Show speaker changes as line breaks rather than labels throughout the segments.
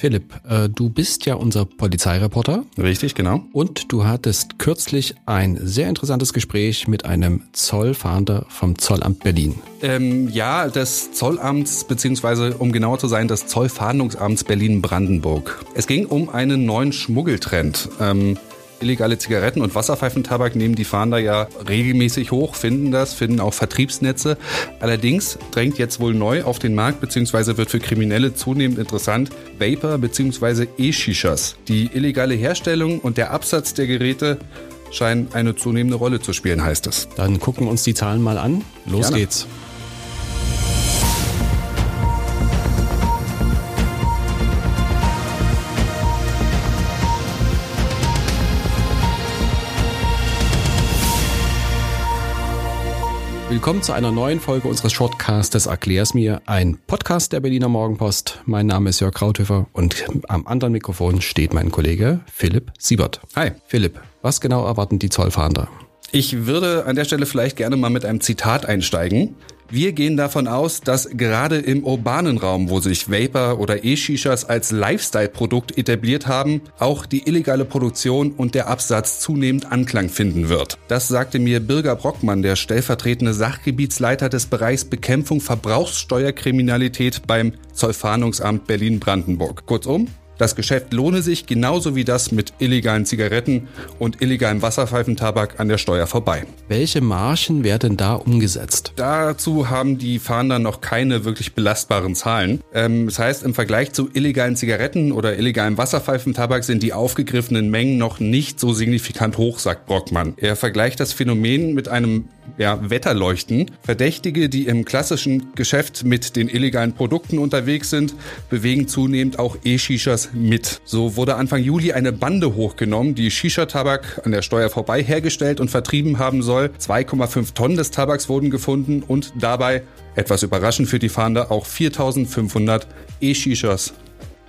Philipp, äh, du bist ja unser Polizeireporter.
Richtig, genau.
Und du hattest kürzlich ein sehr interessantes Gespräch mit einem Zollfahnder vom Zollamt Berlin.
Ähm, ja, des Zollamts, beziehungsweise um genauer zu sein, des Zollfahndungsamts Berlin-Brandenburg. Es ging um einen neuen Schmuggeltrend. Ähm, Illegale Zigaretten und Wasserpfeifentabak nehmen die Fahnder ja regelmäßig hoch, finden das, finden auch Vertriebsnetze. Allerdings drängt jetzt wohl neu auf den Markt bzw. wird für Kriminelle zunehmend interessant Vapor bzw. E-Shishas. Die illegale Herstellung und der Absatz der Geräte scheinen eine zunehmende Rolle zu spielen, heißt es.
Dann gucken wir uns die Zahlen mal an. Los Gerne. geht's. Willkommen zu einer neuen Folge unseres Shortcastes Erklär's mir, ein Podcast der Berliner Morgenpost. Mein Name ist Jörg Krauthöfer und am anderen Mikrofon steht mein Kollege Philipp Siebert.
Hi.
Philipp, was genau erwarten die Zollfahnder?
Ich würde an der Stelle vielleicht gerne mal mit einem Zitat einsteigen. Wir gehen davon aus, dass gerade im urbanen Raum, wo sich Vapor oder E-Shishas als Lifestyle-Produkt etabliert haben, auch die illegale Produktion und der Absatz zunehmend Anklang finden wird. Das sagte mir Birger Brockmann, der stellvertretende Sachgebietsleiter des Bereichs Bekämpfung Verbrauchssteuerkriminalität beim Zollfahndungsamt Berlin-Brandenburg. Kurzum, das Geschäft lohne sich genauso wie das mit illegalen Zigaretten und illegalem Wasserpfeifentabak an der Steuer vorbei.
Welche Margen werden da umgesetzt?
Dazu haben die Fahnder noch keine wirklich belastbaren Zahlen. Ähm, das heißt, im Vergleich zu illegalen Zigaretten oder illegalem Wasserpfeifentabak sind die aufgegriffenen Mengen noch nicht so signifikant hoch, sagt Brockmann. Er vergleicht das Phänomen mit einem ja, Wetterleuchten. Verdächtige, die im klassischen Geschäft mit den illegalen Produkten unterwegs sind, bewegen zunehmend auch E-Shishas mit. So wurde Anfang Juli eine Bande hochgenommen, die Shisha-Tabak an der Steuer vorbei hergestellt und vertrieben haben soll. 2,5 Tonnen des Tabaks wurden gefunden und dabei, etwas überraschend für die Fahnder, auch 4500 E-Shishas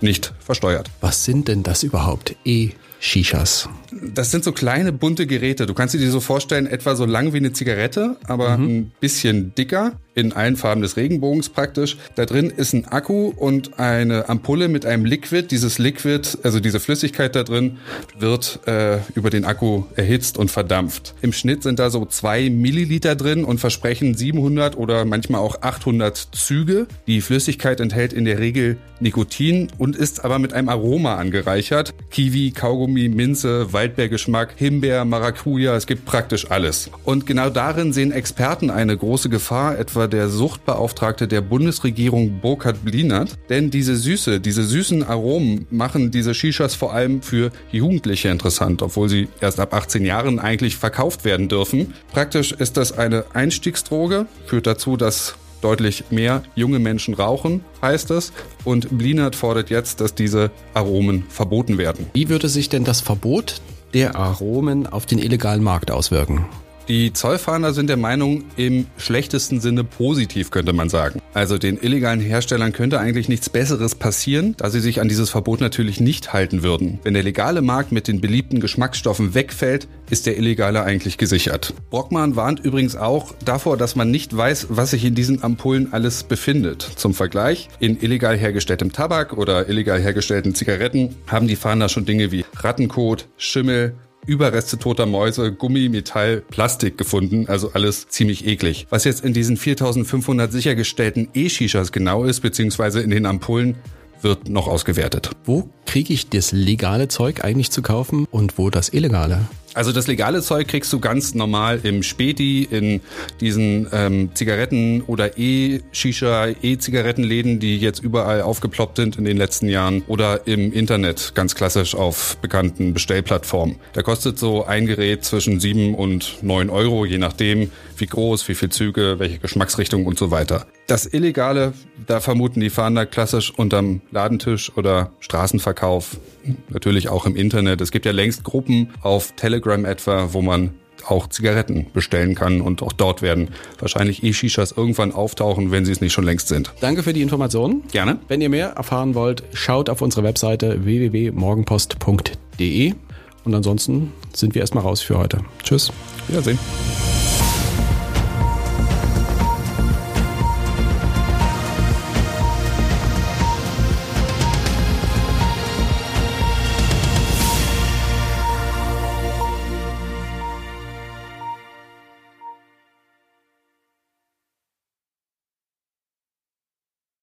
nicht versteuert.
Was sind denn das überhaupt? E Shishas?
Das sind so kleine bunte Geräte. Du kannst dir die so vorstellen, etwa so lang wie eine Zigarette, aber mhm. ein bisschen dicker in allen Farben des Regenbogens praktisch. Da drin ist ein Akku und eine Ampulle mit einem Liquid. Dieses Liquid, also diese Flüssigkeit da drin, wird äh, über den Akku erhitzt und verdampft. Im Schnitt sind da so zwei Milliliter drin und versprechen 700 oder manchmal auch 800 Züge. Die Flüssigkeit enthält in der Regel Nikotin und ist aber mit einem Aroma angereichert. Kiwi, Kaugummi, Minze, Waldbeergeschmack, Himbeer, Maracuja, es gibt praktisch alles. Und genau darin sehen Experten eine große Gefahr, etwa der Suchtbeauftragte der Bundesregierung Burkhard Blinert. Denn diese Süße, diese süßen Aromen machen diese Shishas vor allem für Jugendliche interessant, obwohl sie erst ab 18 Jahren eigentlich verkauft werden dürfen. Praktisch ist das eine Einstiegsdroge, führt dazu, dass deutlich mehr junge Menschen rauchen, heißt es. Und Blinert fordert jetzt, dass diese Aromen verboten werden.
Wie würde sich denn das Verbot der Aromen auf den illegalen Markt auswirken?
Die Zollfahnder sind der Meinung, im schlechtesten Sinne positiv könnte man sagen. Also den illegalen Herstellern könnte eigentlich nichts Besseres passieren, da sie sich an dieses Verbot natürlich nicht halten würden. Wenn der legale Markt mit den beliebten Geschmacksstoffen wegfällt, ist der illegale eigentlich gesichert. Brockmann warnt übrigens auch davor, dass man nicht weiß, was sich in diesen Ampullen alles befindet. Zum Vergleich, in illegal hergestelltem Tabak oder illegal hergestellten Zigaretten haben die Fahnder schon Dinge wie Rattenkot, Schimmel, Überreste toter Mäuse, Gummi, Metall, Plastik gefunden, also alles ziemlich eklig. Was jetzt in diesen 4500 sichergestellten E-Shishas genau ist, beziehungsweise in den Ampullen, wird noch ausgewertet.
Wo kriege ich das legale Zeug eigentlich zu kaufen und wo das illegale?
Also das legale Zeug kriegst du ganz normal im Späti, in diesen ähm, Zigaretten- oder E-Shisha, E-Zigarettenläden, die jetzt überall aufgeploppt sind in den letzten Jahren oder im Internet, ganz klassisch auf bekannten Bestellplattformen. Da kostet so ein Gerät zwischen sieben und neun Euro, je nachdem, wie groß, wie viel Züge, welche Geschmacksrichtung und so weiter. Das Illegale, da vermuten die Fahnder klassisch unterm Ladentisch oder Straßenverkauf, natürlich auch im Internet. Es gibt ja längst Gruppen auf Telegram etwa, wo man auch Zigaretten bestellen kann und auch dort werden wahrscheinlich E-Shishas irgendwann auftauchen, wenn sie es nicht schon längst sind.
Danke für die Informationen.
Gerne.
Wenn ihr mehr erfahren wollt, schaut auf unsere Webseite www.morgenpost.de und ansonsten sind wir erstmal raus für heute. Tschüss.
Wiedersehen.